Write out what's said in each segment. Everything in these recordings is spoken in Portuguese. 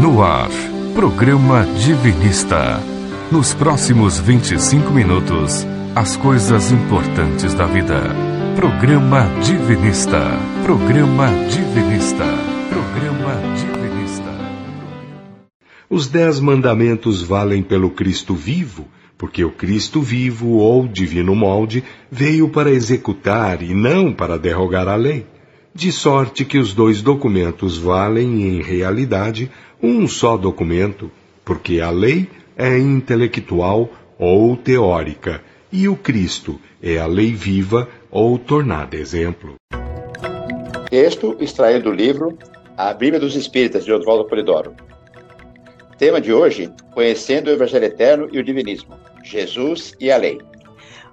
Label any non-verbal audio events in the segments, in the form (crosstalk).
No ar, programa Divinista. Nos próximos 25 minutos, as coisas importantes da vida. Programa Divinista. Programa Divinista. Programa Divinista. Os dez mandamentos valem pelo Cristo vivo, porque o Cristo vivo ou divino molde veio para executar e não para derrogar a lei de sorte que os dois documentos valem, em realidade, um só documento, porque a lei é intelectual ou teórica, e o Cristo é a lei viva ou tornada exemplo. Texto extraído do livro A Bíblia dos Espíritas, de Oswaldo Polidoro. Tema de hoje: Conhecendo o Evangelho Eterno e o Divinismo. Jesus e a Lei.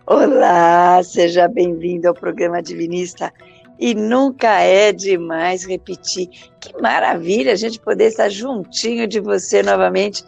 Olá, seja bem-vindo ao programa Divinista e nunca é demais repetir. Que maravilha a gente poder estar juntinho de você novamente.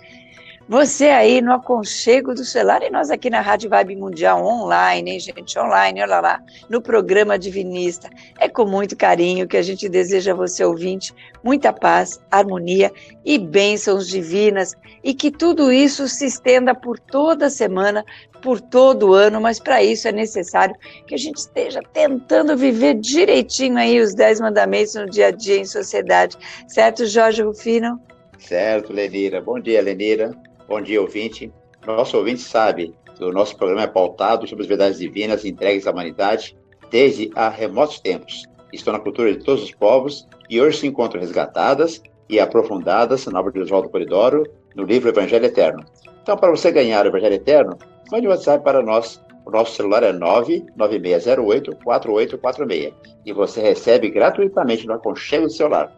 Você aí no aconchego do celular e nós aqui na Rádio Vibe Mundial online, hein, gente? Online, olha lá, no programa Divinista. É com muito carinho que a gente deseja a você, ouvinte, muita paz, harmonia e bênçãos divinas e que tudo isso se estenda por toda semana, por todo ano, mas para isso é necessário que a gente esteja tentando viver direitinho aí os dez mandamentos no dia a dia em sociedade. Certo, Jorge Rufino? Certo, Lenira. Bom dia, Lenira. Bom dia, ouvinte. Nosso ouvinte sabe que o nosso programa é pautado sobre as verdades divinas entregues à humanidade desde há remotos tempos. Estão na cultura de todos os povos e hoje se encontram resgatadas e aprofundadas na obra de Oswaldo Polidoro, no livro Evangelho Eterno. Então, para você ganhar o Evangelho Eterno, mande um WhatsApp para nós. O nosso celular é 99608-4846 e você recebe gratuitamente no aconchego do celular.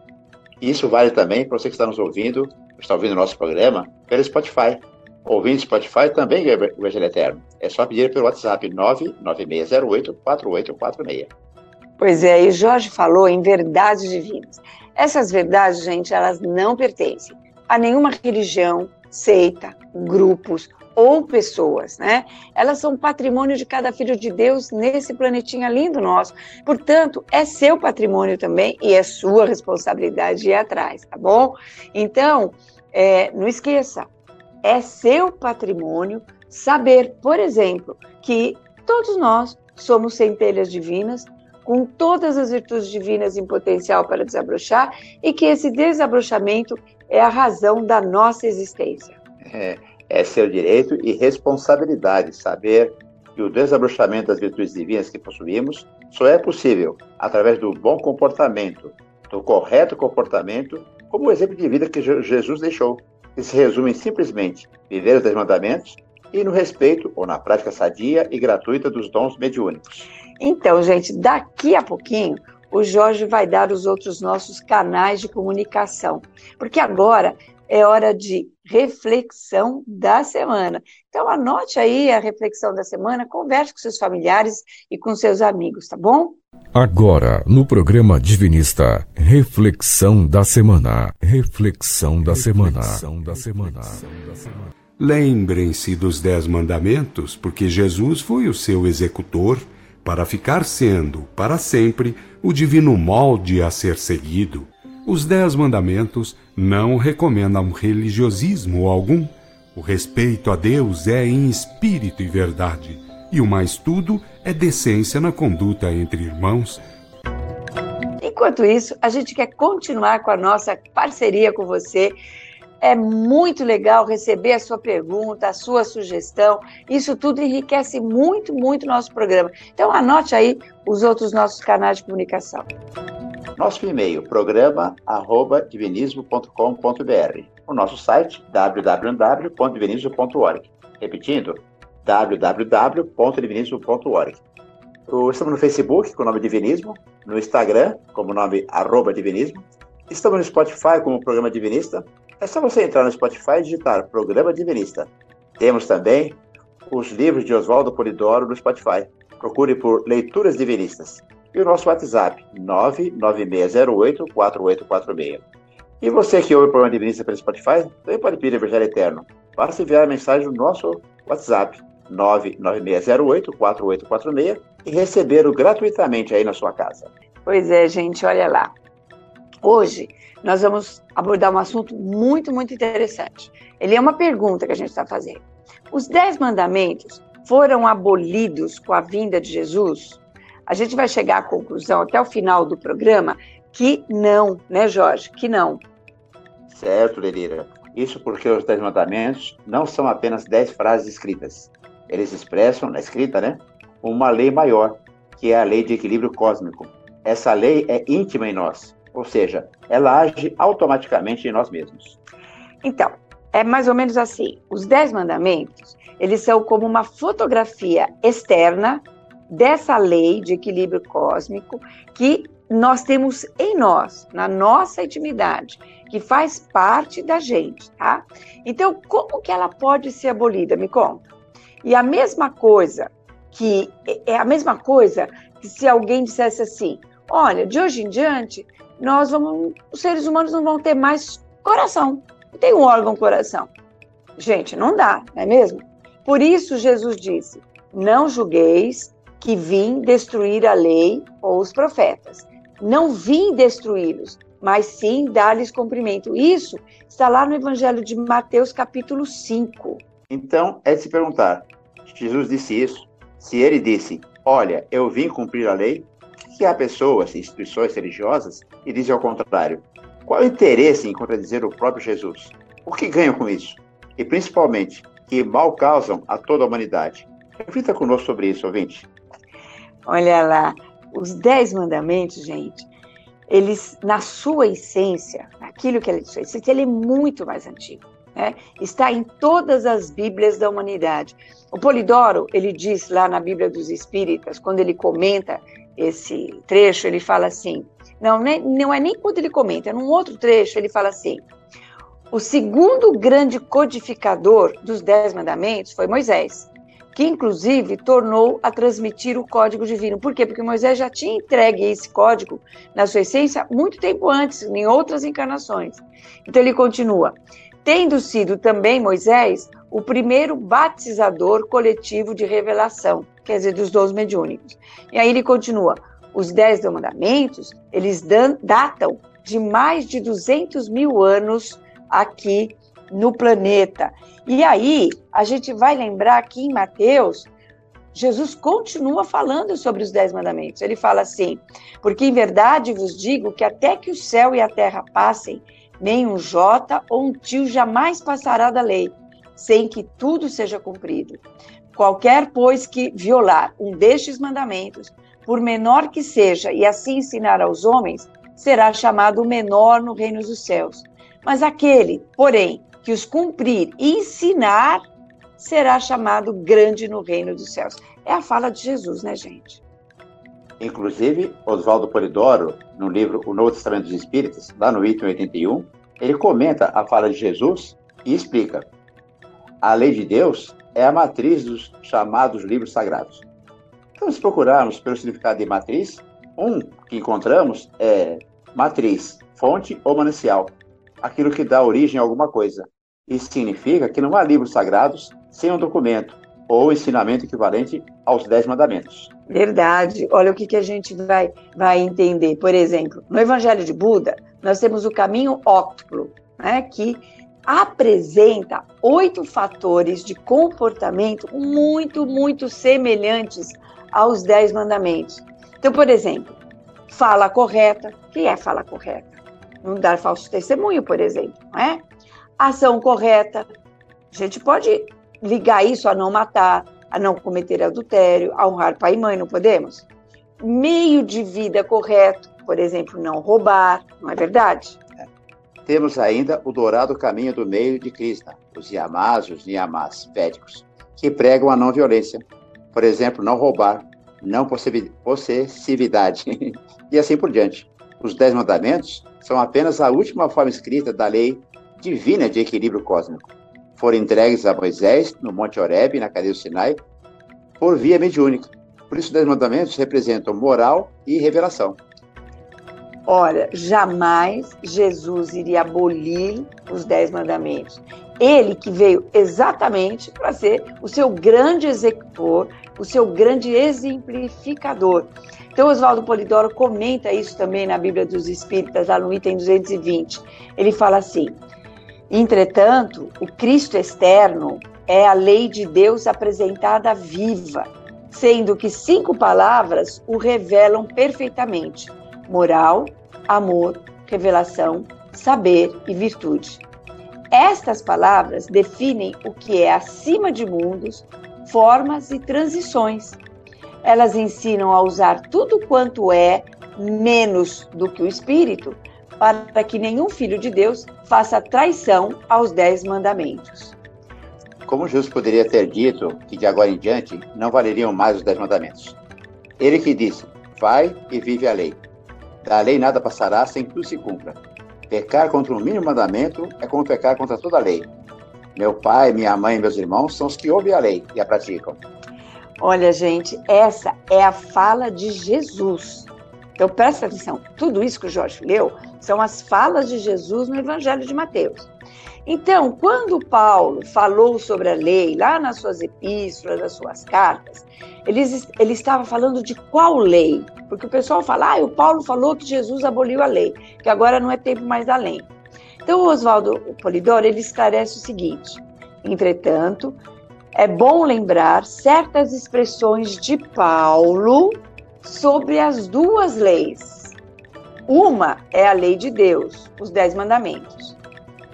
Isso vale também para você que está nos ouvindo, está ouvindo o nosso programa, pelo Spotify. Ouvindo Spotify também ganha o Evangelho Eterno. É só pedir pelo WhatsApp 99608-4846. Pois é, e Jorge falou em verdades divinas. Essas verdades, gente, elas não pertencem a nenhuma religião, seita, grupos ou pessoas, né? Elas são patrimônio de cada filho de Deus nesse planetinha lindo nosso. Portanto, é seu patrimônio também e é sua responsabilidade ir atrás, tá bom? Então, é, não esqueça, é seu patrimônio saber, por exemplo, que todos nós somos centelhas divinas, com todas as virtudes divinas em potencial para desabrochar e que esse desabrochamento é a razão da nossa existência. É, é seu direito e responsabilidade saber que o desabrochamento das virtudes divinas que possuímos só é possível através do bom comportamento, do correto comportamento, como o exemplo de vida que Jesus deixou, que se resume simplesmente viver os dez mandamentos e no respeito ou na prática sadia e gratuita dos dons mediúnicos. Então, gente, daqui a pouquinho o Jorge vai dar os outros nossos canais de comunicação, porque agora é hora de reflexão da semana. Então anote aí a reflexão da semana, converse com seus familiares e com seus amigos, tá bom? Agora, no programa Divinista, reflexão da semana. Reflexão da semana. Reflexão da semana. Lembrem-se dos dez mandamentos, porque Jesus foi o seu executor para ficar sendo, para sempre, o divino molde a ser seguido. Os Dez Mandamentos não recomendam religiosismo algum. O respeito a Deus é em espírito e verdade, e o mais tudo é decência na conduta entre irmãos. Enquanto isso, a gente quer continuar com a nossa parceria com você é muito legal receber a sua pergunta, a sua sugestão. Isso tudo enriquece muito, muito nosso programa. Então anote aí os outros nossos canais de comunicação. Nosso e-mail, programa@divinismo.com.br. O nosso site, www.divinismo.org. Repetindo, www.divinismo.org. Estamos no Facebook com o nome Divinismo, no Instagram como nome arroba Divinismo. Estamos no Spotify como Programa Divinista é só você entrar no Spotify e digitar Programa Divinista. Temos também os livros de Oswaldo Polidoro no Spotify. Procure por Leituras Divinistas. E o nosso WhatsApp, 99608-4846. E você que ouve o programa Divinista pelo Spotify, também pode pedir Evangelho Eterno. Basta enviar a mensagem no nosso WhatsApp, 99608-4846 e recebê-lo gratuitamente aí na sua casa. Pois é, gente, olha lá. Hoje nós vamos abordar um assunto muito, muito interessante. Ele é uma pergunta que a gente está fazendo. Os dez mandamentos foram abolidos com a vinda de Jesus? A gente vai chegar à conclusão até o final do programa que não, né, Jorge? Que não. Certo, Lerira. Isso porque os Dez Mandamentos não são apenas dez frases escritas. Eles expressam, na escrita, né, uma lei maior, que é a lei de equilíbrio cósmico. Essa lei é íntima em nós, ou seja, ela age automaticamente em nós mesmos. Então, é mais ou menos assim. Os Dez Mandamentos, eles são como uma fotografia externa dessa lei de equilíbrio cósmico que nós temos em nós, na nossa intimidade, que faz parte da gente, tá? Então, como que ela pode ser abolida? Me conta. E a mesma coisa que é a mesma coisa que se alguém dissesse assim: olha, de hoje em diante, nós vamos, os seres humanos não vão ter mais coração, não tem um órgão coração. Gente, não dá, não é mesmo? Por isso Jesus disse: não julgueis que vim destruir a lei ou os profetas não vim destruí-los, mas sim dar-lhes cumprimento. Isso está lá no Evangelho de Mateus, capítulo 5. Então, é de se perguntar: Jesus disse isso? Se ele disse, olha, eu vim cumprir a lei, que há pessoas, instituições religiosas, e dizem ao contrário. Qual o interesse em contradizer o próprio Jesus? O que ganham com isso? E principalmente, que mal causam a toda a humanidade. Reflita conosco sobre isso, ouvinte. Olha lá, os Dez Mandamentos, gente, eles, na sua essência, aquilo que ele disse, ele é muito mais antigo. Né? Está em todas as Bíblias da humanidade. O Polidoro, ele diz lá na Bíblia dos Espíritas, quando ele comenta esse trecho, ele fala assim, não, não é nem quando ele comenta, é num outro trecho, ele fala assim, o segundo grande codificador dos Dez Mandamentos foi Moisés que inclusive tornou a transmitir o código divino. Por quê? Porque Moisés já tinha entregue esse código, na sua essência, muito tempo antes, em outras encarnações. Então ele continua: tendo sido também Moisés o primeiro batizador coletivo de revelação, quer dizer, dos dons mediúnicos. E aí ele continua: os dez mandamentos, eles datam de mais de 200 mil anos aqui no planeta. E aí, a gente vai lembrar que em Mateus, Jesus continua falando sobre os dez mandamentos. Ele fala assim: Porque em verdade vos digo que até que o céu e a terra passem, nem um jota ou um tio jamais passará da lei, sem que tudo seja cumprido. Qualquer, pois, que violar um destes mandamentos, por menor que seja, e assim ensinar aos homens, será chamado menor no reino dos céus. Mas aquele, porém, que os cumprir e ensinar será chamado grande no reino dos céus. É a fala de Jesus, né, gente? Inclusive, Oswaldo Polidoro, no livro O Novo Testamento dos Espíritos, lá no item 81, ele comenta a fala de Jesus e explica: a lei de Deus é a matriz dos chamados livros sagrados. Então, se procurarmos pelo significado de matriz, um que encontramos é matriz, fonte ou manancial aquilo que dá origem a alguma coisa. Isso significa que não há livros sagrados sem um documento ou ensinamento equivalente aos Dez Mandamentos. Verdade. Olha o que, que a gente vai, vai entender. Por exemplo, no Evangelho de Buda, nós temos o caminho óctuplo, né, que apresenta oito fatores de comportamento muito, muito semelhantes aos Dez Mandamentos. Então, por exemplo, fala correta. O que é fala correta? Não dar falso testemunho, por exemplo, não é? Ação correta. A gente pode ligar isso a não matar, a não cometer adultério, a honrar pai e mãe, não podemos? Meio de vida correto, por exemplo, não roubar, não é verdade? Temos ainda o dourado caminho do meio de Krishna, os Yamas os Niyamas védicos, que pregam a não violência. Por exemplo, não roubar, não possessividade (laughs) e assim por diante. Os Dez Mandamentos são apenas a última forma escrita da lei divina de equilíbrio cósmico. Foram entregues a Moisés no Monte Horebe, na cadeia do Sinai, por via mediúnica. Por isso, os Dez Mandamentos representam moral e revelação. Ora, jamais Jesus iria abolir os Dez Mandamentos. Ele que veio exatamente para ser o seu grande executor, o seu grande exemplificador. Então, Oswaldo Polidoro comenta isso também na Bíblia dos Espíritas, lá no item 220. Ele fala assim: Entretanto, o Cristo externo é a lei de Deus apresentada viva, sendo que cinco palavras o revelam perfeitamente: moral, amor, revelação, saber e virtude. Estas palavras definem o que é acima de mundos, formas e transições. Elas ensinam a usar tudo quanto é menos do que o espírito, para que nenhum filho de Deus faça traição aos dez mandamentos. Como Jesus poderia ter dito que de agora em diante não valeriam mais os dez mandamentos? Ele que disse: Vai e vive a lei. Da lei nada passará sem que tudo se cumpra. Pecar contra o mínimo mandamento é como pecar contra toda a lei. Meu pai, minha mãe e meus irmãos são os que ouvem a lei e a praticam. Olha, gente, essa é a fala de Jesus. Então presta atenção, tudo isso que o Jorge leu são as falas de Jesus no Evangelho de Mateus. Então, quando Paulo falou sobre a lei, lá nas suas epístolas, nas suas cartas, ele, ele estava falando de qual lei? Porque o pessoal fala, ah, o Paulo falou que Jesus aboliu a lei, que agora não é tempo mais da lei. Então, o Oswaldo Polidoro, ele esclarece o seguinte, entretanto, é bom lembrar certas expressões de Paulo sobre as duas leis. Uma é a lei de Deus, os Dez Mandamentos.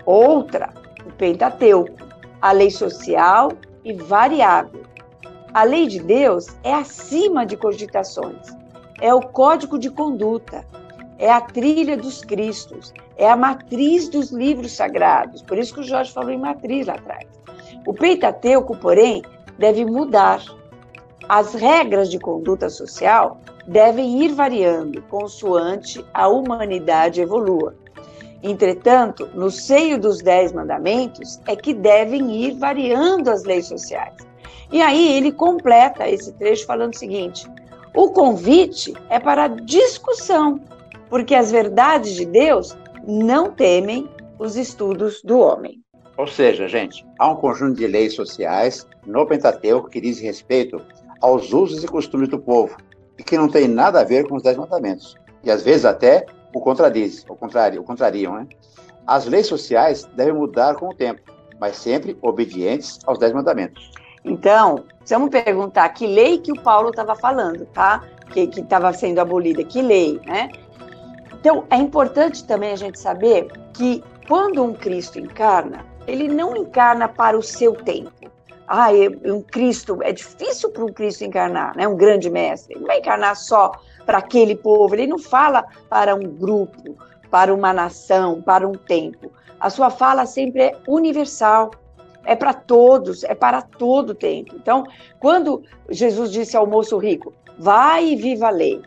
Outra, o Pentateuco, a lei social e variável. A lei de Deus é acima de cogitações, é o código de conduta, é a trilha dos Cristos, é a matriz dos livros sagrados. Por isso que o Jorge falou em matriz lá atrás. O Pentateuco, porém, deve mudar. As regras de conduta social devem ir variando consoante a humanidade evolua. Entretanto, no seio dos Dez Mandamentos é que devem ir variando as leis sociais. E aí ele completa esse trecho falando o seguinte: o convite é para discussão, porque as verdades de Deus não temem os estudos do homem. Ou seja, gente, há um conjunto de leis sociais no Pentateuco que diz respeito aos usos e costumes do povo e que não tem nada a ver com os Dez Mandamentos. E às vezes até o contradiz, o contrário, o contrariam, né? As leis sociais devem mudar com o tempo, mas sempre obedientes aos Dez Mandamentos. Então, vamos perguntar que lei que o Paulo estava falando, tá? Que estava sendo abolida, que lei, né? Então, é importante também a gente saber que quando um Cristo encarna, ele não encarna para o seu tempo. Ah, um Cristo, é difícil para um Cristo encarnar, né? Um grande mestre. Ele não vai encarnar só para aquele povo, ele não fala para um grupo, para uma nação, para um tempo. A sua fala sempre é universal, é para todos, é para todo tempo. Então, quando Jesus disse ao moço rico, vai e viva a lei,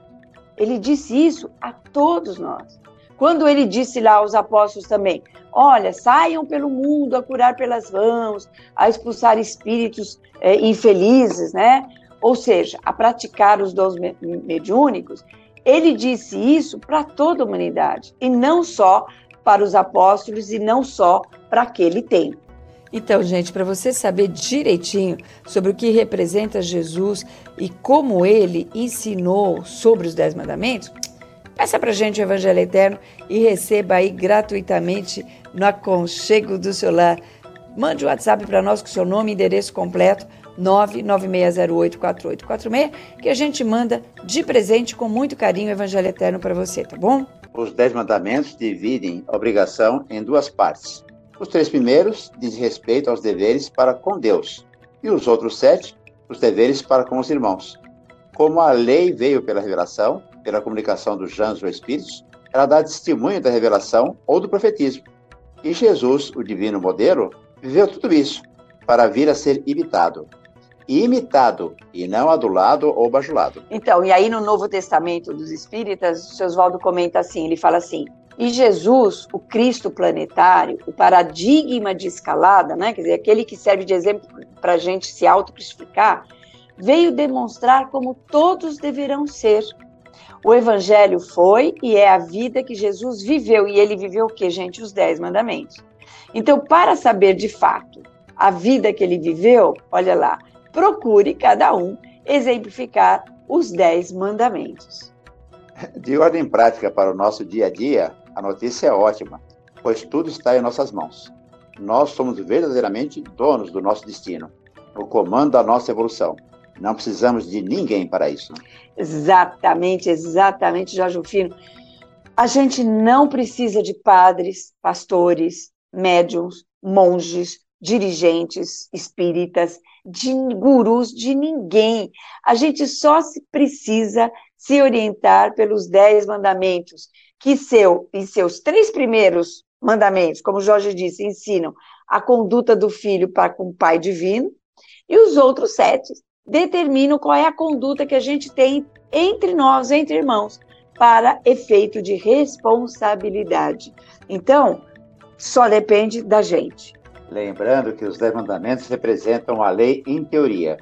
ele disse isso a todos nós. Quando ele disse lá aos apóstolos também, olha, saiam pelo mundo a curar pelas mãos, a expulsar espíritos é, infelizes, né? ou seja, a praticar os dons mediúnicos, ele disse isso para toda a humanidade, e não só para os apóstolos, e não só para aquele tempo. Então, gente, para você saber direitinho sobre o que representa Jesus e como ele ensinou sobre os Dez Mandamentos, peça para a gente o Evangelho Eterno e receba aí gratuitamente no aconchego do seu lar. Mande o um WhatsApp para nós com seu nome e endereço completo 996084846, que a gente manda de presente com muito carinho o Evangelho Eterno para você, tá bom? Os Dez Mandamentos dividem a obrigação em duas partes. Os três primeiros dizem respeito aos deveres para com Deus, e os outros sete, os deveres para com os irmãos. Como a lei veio pela revelação, pela comunicação dos anjos ou espíritos, ela dá testemunho da revelação ou do profetismo. E Jesus, o divino modelo, viveu tudo isso para vir a ser imitado imitado e não adulado ou bajulado. Então, e aí no Novo Testamento dos Espíritas, o seu Oswaldo comenta assim, ele fala assim, e Jesus, o Cristo planetário, o paradigma de escalada, né, quer dizer, aquele que serve de exemplo para a gente se autocristificar, veio demonstrar como todos deverão ser. O Evangelho foi e é a vida que Jesus viveu. E ele viveu o que, gente? Os Dez Mandamentos. Então, para saber de fato a vida que ele viveu, olha lá, procure cada um exemplificar os Dez Mandamentos. (laughs) De ordem prática para o nosso dia a dia, a notícia é ótima, pois tudo está em nossas mãos. Nós somos verdadeiramente donos do nosso destino, o comando da nossa evolução. Não precisamos de ninguém para isso. Exatamente, exatamente, Jorge Rufino. A gente não precisa de padres, pastores, médiums, monges, dirigentes espíritas, de gurus, de ninguém. A gente só se precisa se orientar pelos dez mandamentos, que seu, em seus três primeiros mandamentos, como Jorge disse, ensinam a conduta do filho para com o pai divino, e os outros sete determinam qual é a conduta que a gente tem entre nós, entre irmãos, para efeito de responsabilidade. Então, só depende da gente. Lembrando que os dez mandamentos representam a lei em teoria.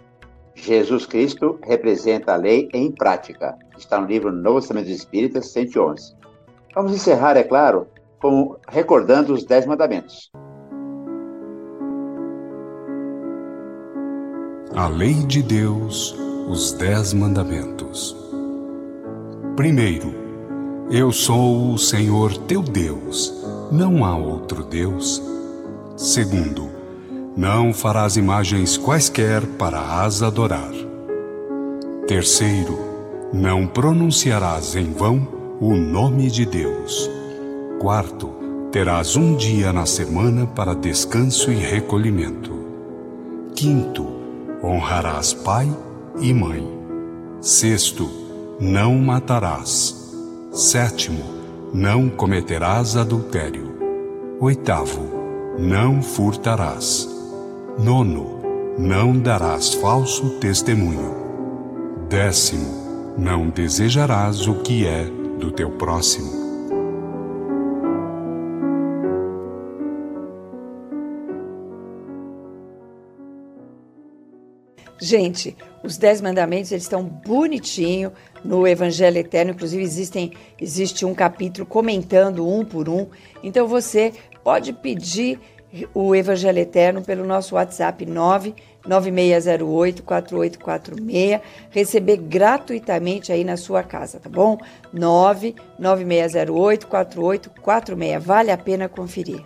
Jesus Cristo representa a lei em prática. Está no livro Novo Testamento dos Espíritas, 111. Vamos encerrar, é claro, com, recordando os dez mandamentos. A lei de Deus, os dez mandamentos. Primeiro, eu sou o Senhor teu Deus, não há outro Deus. Segundo, não farás imagens quaisquer para as adorar. Terceiro, não pronunciarás em vão o nome de Deus. Quarto, terás um dia na semana para descanso e recolhimento. Quinto, honrarás pai e mãe. Sexto, não matarás. Sétimo, não cometerás adultério. Oitavo, não furtarás. Nono, não darás falso testemunho. Décimo, não desejarás o que é do teu próximo. Gente, os Dez Mandamentos eles estão bonitinho no Evangelho Eterno. Inclusive existem, existe um capítulo comentando um por um. Então você pode pedir o Evangelho Eterno pelo nosso WhatsApp 99608-4846, receber gratuitamente aí na sua casa, tá bom? 99608-4846. Vale a pena conferir.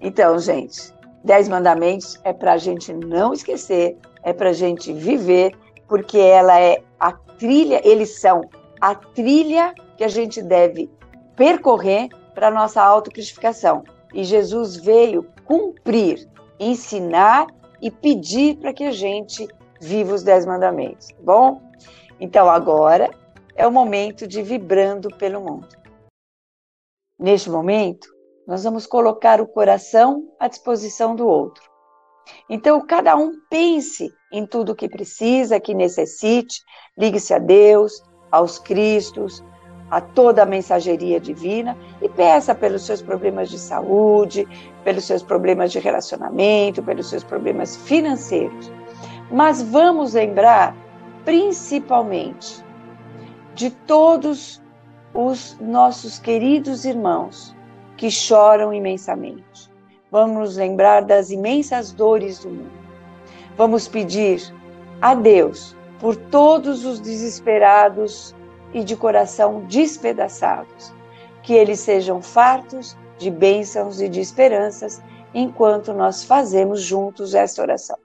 Então, gente, Dez Mandamentos é para a gente não esquecer, é para a gente viver, porque ela é a trilha, eles são a trilha que a gente deve percorrer para a nossa autocristificação. E Jesus veio cumprir, ensinar e pedir para que a gente viva os dez mandamentos, tá bom? Então agora é o momento de vibrando pelo mundo. Neste momento, nós vamos colocar o coração à disposição do outro. Então, cada um pense em tudo que precisa, que necessite, ligue-se a Deus, aos Cristos, a toda a mensageria divina e peça pelos seus problemas de saúde, pelos seus problemas de relacionamento, pelos seus problemas financeiros. Mas vamos lembrar, principalmente, de todos os nossos queridos irmãos que choram imensamente. Vamos lembrar das imensas dores do mundo. Vamos pedir a Deus por todos os desesperados e de coração despedaçados, que eles sejam fartos de bênçãos e de esperanças enquanto nós fazemos juntos esta oração.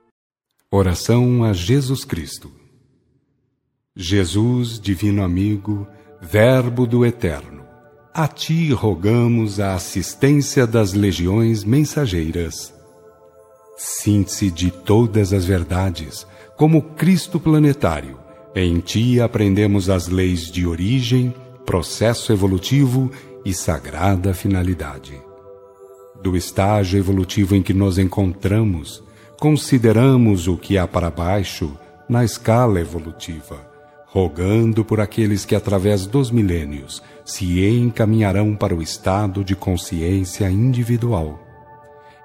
Oração a Jesus Cristo. Jesus, divino amigo, Verbo do Eterno, a ti rogamos a assistência das legiões mensageiras. Síntese de todas as verdades, como Cristo planetário, em ti aprendemos as leis de origem, processo evolutivo e sagrada finalidade. Do estágio evolutivo em que nos encontramos, consideramos o que há para baixo na escala evolutiva, rogando por aqueles que, através dos milênios, se encaminharão para o estado de consciência individual.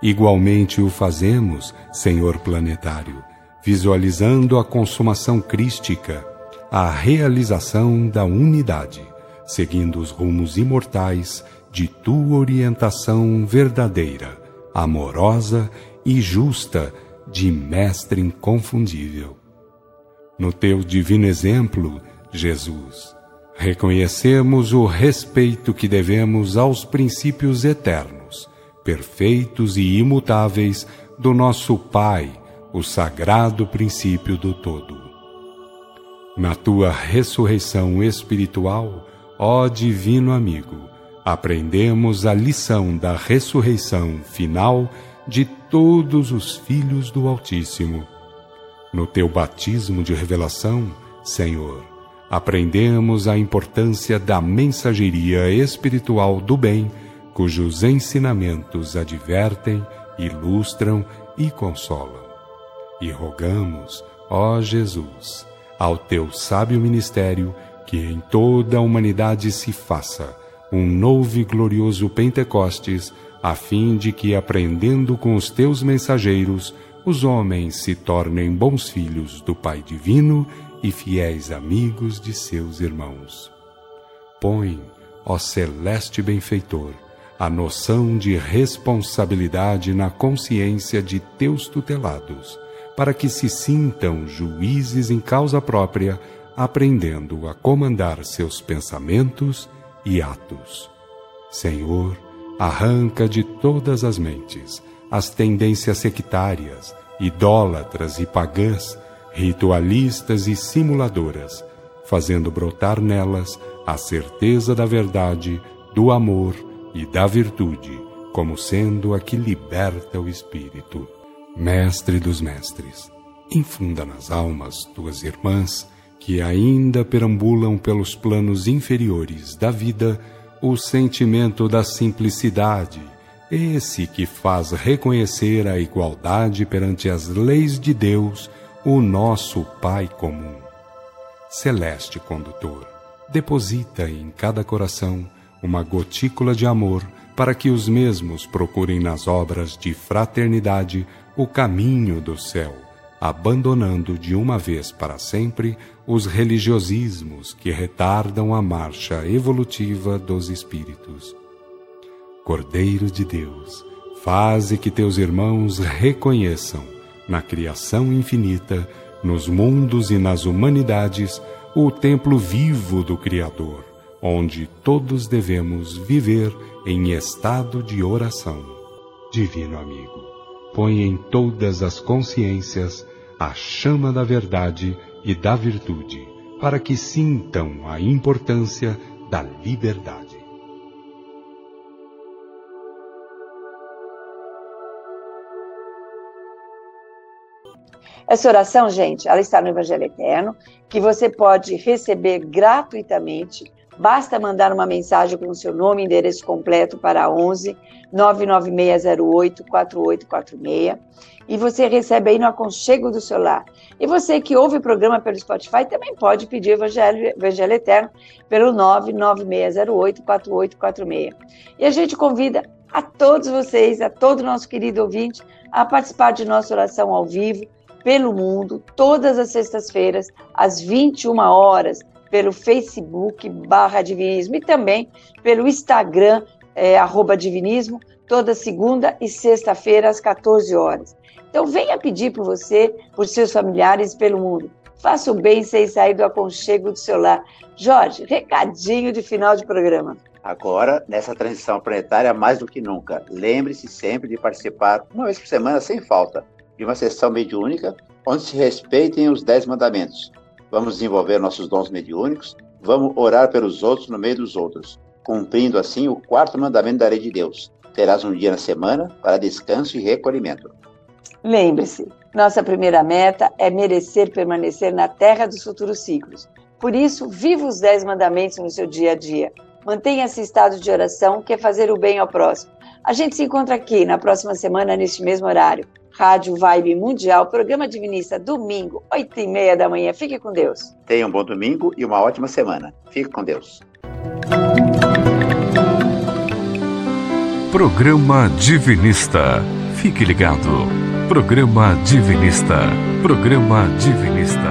Igualmente o fazemos, Senhor planetário visualizando a consumação crística, a realização da unidade, seguindo os rumos imortais de tua orientação verdadeira, amorosa e justa de Mestre inconfundível. No teu divino exemplo, Jesus, reconhecemos o respeito que devemos aos princípios eternos, perfeitos e imutáveis do nosso Pai, o sagrado princípio do todo. Na tua ressurreição espiritual, ó Divino Amigo, aprendemos a lição da ressurreição final de todos os filhos do Altíssimo. No teu batismo de revelação, Senhor, aprendemos a importância da mensageria espiritual do bem, cujos ensinamentos advertem, ilustram e consolam. E rogamos, ó Jesus, ao teu sábio ministério, que em toda a humanidade se faça um novo e glorioso Pentecostes, a fim de que, aprendendo com os teus mensageiros, os homens se tornem bons filhos do Pai Divino e fiéis amigos de seus irmãos. Põe, ó celeste benfeitor, a noção de responsabilidade na consciência de teus tutelados, para que se sintam juízes em causa própria, aprendendo a comandar seus pensamentos e atos. Senhor, arranca de todas as mentes as tendências sectárias, idólatras e pagãs ritualistas e simuladoras, fazendo brotar nelas a certeza da verdade, do amor e da virtude, como sendo a que liberta o espírito. Mestre dos mestres, infunda nas almas tuas irmãs que ainda perambulam pelos planos inferiores da vida o sentimento da simplicidade, esse que faz reconhecer a igualdade perante as leis de Deus o nosso Pai comum. Celeste condutor, deposita em cada coração uma gotícula de amor para que os mesmos procurem nas obras de fraternidade o caminho do céu, abandonando de uma vez para sempre os religiosismos que retardam a marcha evolutiva dos espíritos. Cordeiro de Deus, faze que teus irmãos reconheçam na criação infinita, nos mundos e nas humanidades, o templo vivo do Criador, onde todos devemos viver em estado de oração. Divino amigo, põe em todas as consciências a chama da verdade e da virtude, para que sintam a importância da liberdade. Essa oração, gente, ela está no Evangelho Eterno, que você pode receber gratuitamente. Basta mandar uma mensagem com o seu nome e endereço completo para 11 99608 4846 e você recebe aí no aconchego do celular. E você que ouve o programa pelo Spotify também pode pedir Evangelho, Evangelho Eterno pelo 99608 4846. E a gente convida a todos vocês, a todo nosso querido ouvinte, a participar de nossa oração ao vivo pelo mundo, todas as sextas-feiras, às 21 horas, pelo Facebook barra Divinismo e também pelo Instagram, é, arroba Divinismo, toda segunda e sexta-feira, às 14 horas. Então, venha pedir por você, por seus familiares pelo mundo. Faça o bem sem sair do aconchego do seu lar. Jorge, recadinho de final de programa. Agora, nessa transição planetária, mais do que nunca, lembre-se sempre de participar uma vez por semana, sem falta, de uma sessão mediúnica onde se respeitem os dez mandamentos. Vamos desenvolver nossos dons mediúnicos, vamos orar pelos outros no meio dos outros, cumprindo assim o quarto mandamento da lei de Deus. Terás um dia na semana para descanso e recolhimento. Lembre-se, nossa primeira meta é merecer permanecer na terra dos futuros ciclos. Por isso, viva os dez mandamentos no seu dia a dia. Mantenha esse estado de oração, que é fazer o bem ao próximo. A gente se encontra aqui na próxima semana, neste mesmo horário. Rádio Vibe Mundial, programa Divinista, domingo, 8 e meia da manhã. Fique com Deus. Tenha um bom domingo e uma ótima semana. Fique com Deus. Programa Divinista. Fique ligado. Programa Divinista. Programa Divinista.